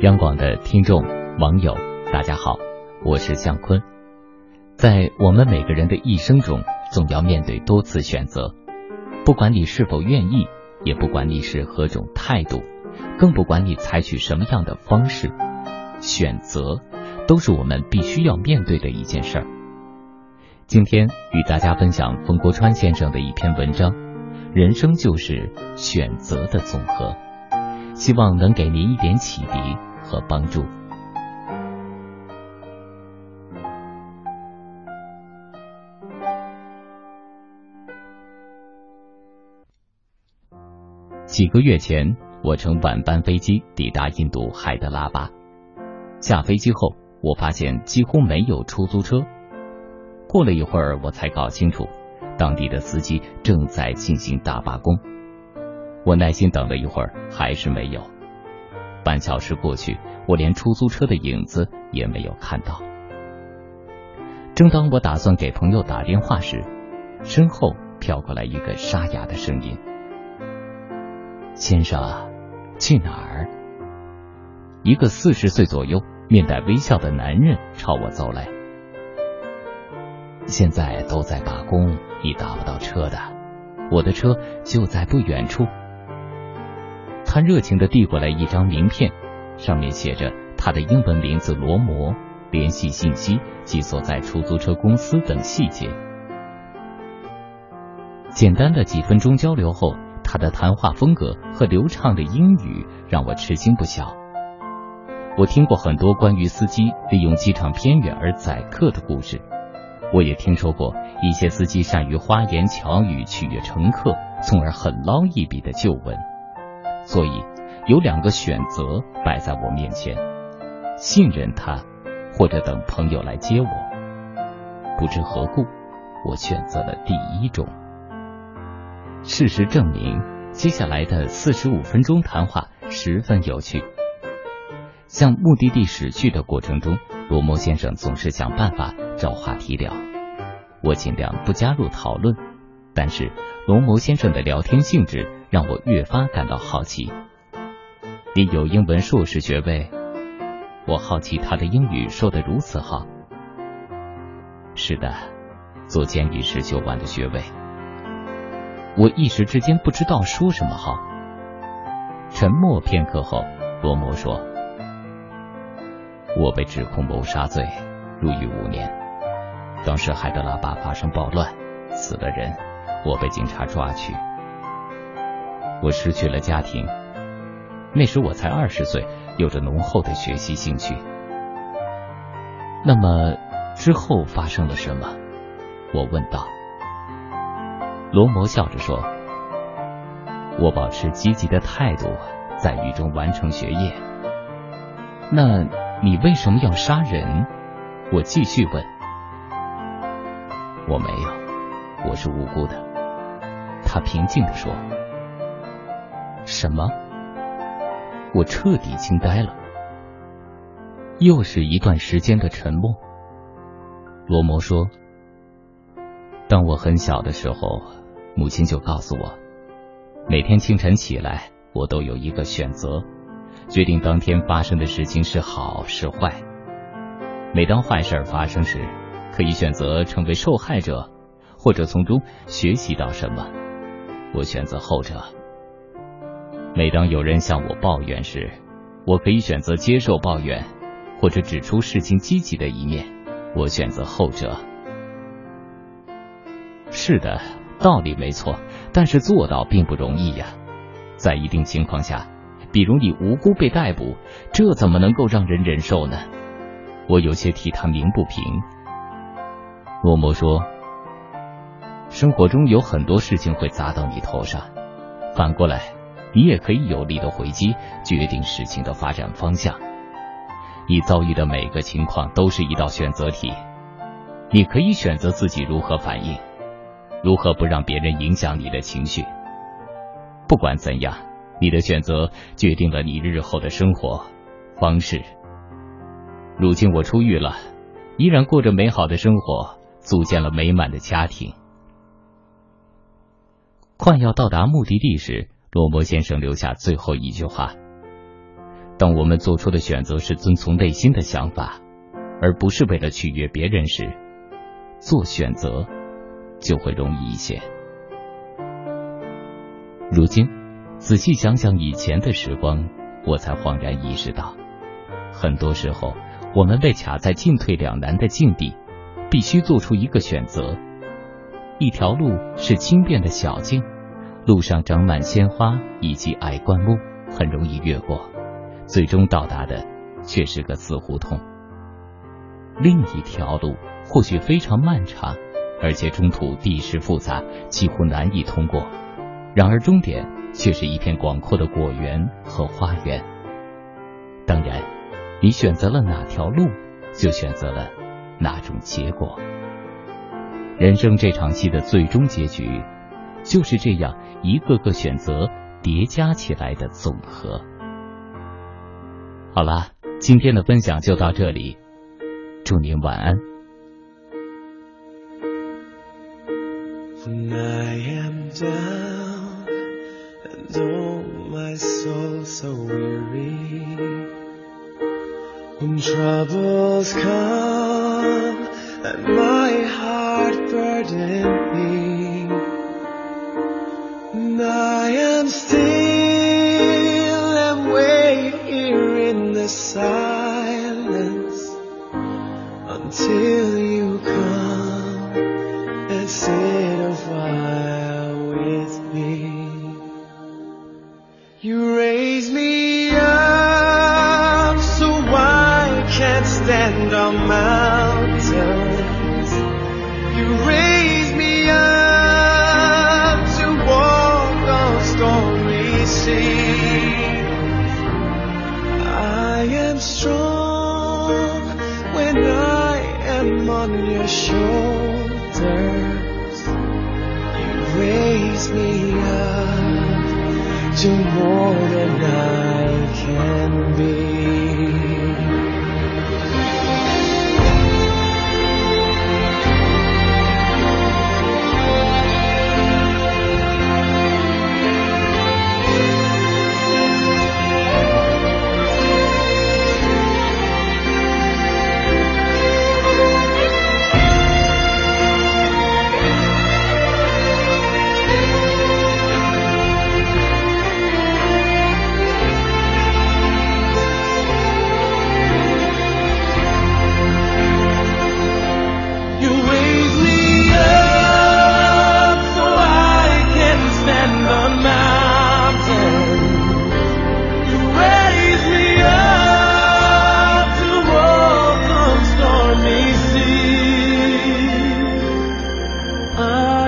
央广的听众、网友，大家好，我是向坤。在我们每个人的一生中，总要面对多次选择，不管你是否愿意，也不管你是何种态度，更不管你采取什么样的方式，选择都是我们必须要面对的一件事儿。今天与大家分享冯国川先生的一篇文章：人生就是选择的总和，希望能给您一点启迪和帮助。几个月前，我乘晚班飞机抵达印度海德拉巴。下飞机后，我发现几乎没有出租车。过了一会儿，我才搞清楚，当地的司机正在进行大罢工。我耐心等了一会儿，还是没有。半小时过去，我连出租车的影子也没有看到。正当我打算给朋友打电话时，身后飘过来一个沙哑的声音：“先生，去哪儿？”一个四十岁左右、面带微笑的男人朝我走来。现在都在罢工，你打不到车的。我的车就在不远处。他热情的递过来一张名片，上面写着他的英文名字罗摩、联系信息及所在出租车公司等细节。简单的几分钟交流后，他的谈话风格和流畅的英语让我吃惊不小。我听过很多关于司机利用机场偏远而宰客的故事。我也听说过一些司机善于花言巧语取悦乘客，从而狠捞一笔的旧闻。所以有两个选择摆在我面前：信任他，或者等朋友来接我。不知何故，我选择了第一种。事实证明，接下来的四十五分钟谈话十分有趣。向目的地驶去的过程中，罗摩先生总是想办法找话题聊。我尽量不加入讨论，但是罗摩先生的聊天性质让我越发感到好奇。你有英文硕士学位，我好奇他的英语说得如此好。是的，做监狱时修完的学位。我一时之间不知道说什么好。沉默片刻后，罗摩说。我被指控谋杀罪，入狱五年。当时海德拉巴发生暴乱，死了人，我被警察抓去。我失去了家庭，那时我才二十岁，有着浓厚的学习兴趣。那么之后发生了什么？我问道。罗摩笑着说：“我保持积极的态度，在狱中完成学业。”那。你为什么要杀人？我继续问。我没有，我是无辜的。他平静的说。什么？我彻底惊呆了。又是一段时间的沉默。罗摩说：“当我很小的时候，母亲就告诉我，每天清晨起来，我都有一个选择。”决定当天发生的事情是好是坏。每当坏事发生时，可以选择成为受害者，或者从中学习到什么。我选择后者。每当有人向我抱怨时，我可以选择接受抱怨，或者指出事情积极的一面。我选择后者。是的，道理没错，但是做到并不容易呀。在一定情况下。比如你无辜被逮捕，这怎么能够让人忍受呢？我有些替他鸣不平。罗摩说：“生活中有很多事情会砸到你头上，反过来，你也可以有力的回击，决定事情的发展方向。你遭遇的每个情况都是一道选择题，你可以选择自己如何反应，如何不让别人影响你的情绪。不管怎样。”你的选择决定了你日后的生活方式。如今我出狱了，依然过着美好的生活，组建了美满的家庭。快要到达目的地时，罗摩先生留下最后一句话：“当我们做出的选择是遵从内心的想法，而不是为了取悦别人时，做选择就会容易一些。如今，仔细想想以前的时光，我才恍然意识到，很多时候我们被卡在进退两难的境地，必须做出一个选择。一条路是轻便的小径，路上长满鲜花以及矮灌木，很容易越过，最终到达的却是个死胡同。另一条路或许非常漫长，而且中途地势复杂，几乎难以通过，然而终点却是一片广阔的果园和花园。当然，你选择了哪条路，就选择了哪种结果。人生这场戏的最终结局，就是这样一个个选择叠加起来的总和。好了，今天的分享就到这里，祝您晚安。and my heart burden me. And I am still and wait here in the silence raise me up to more than I can be.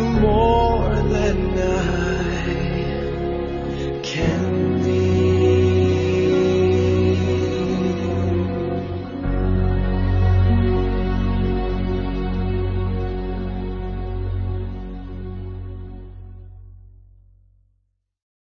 more than I.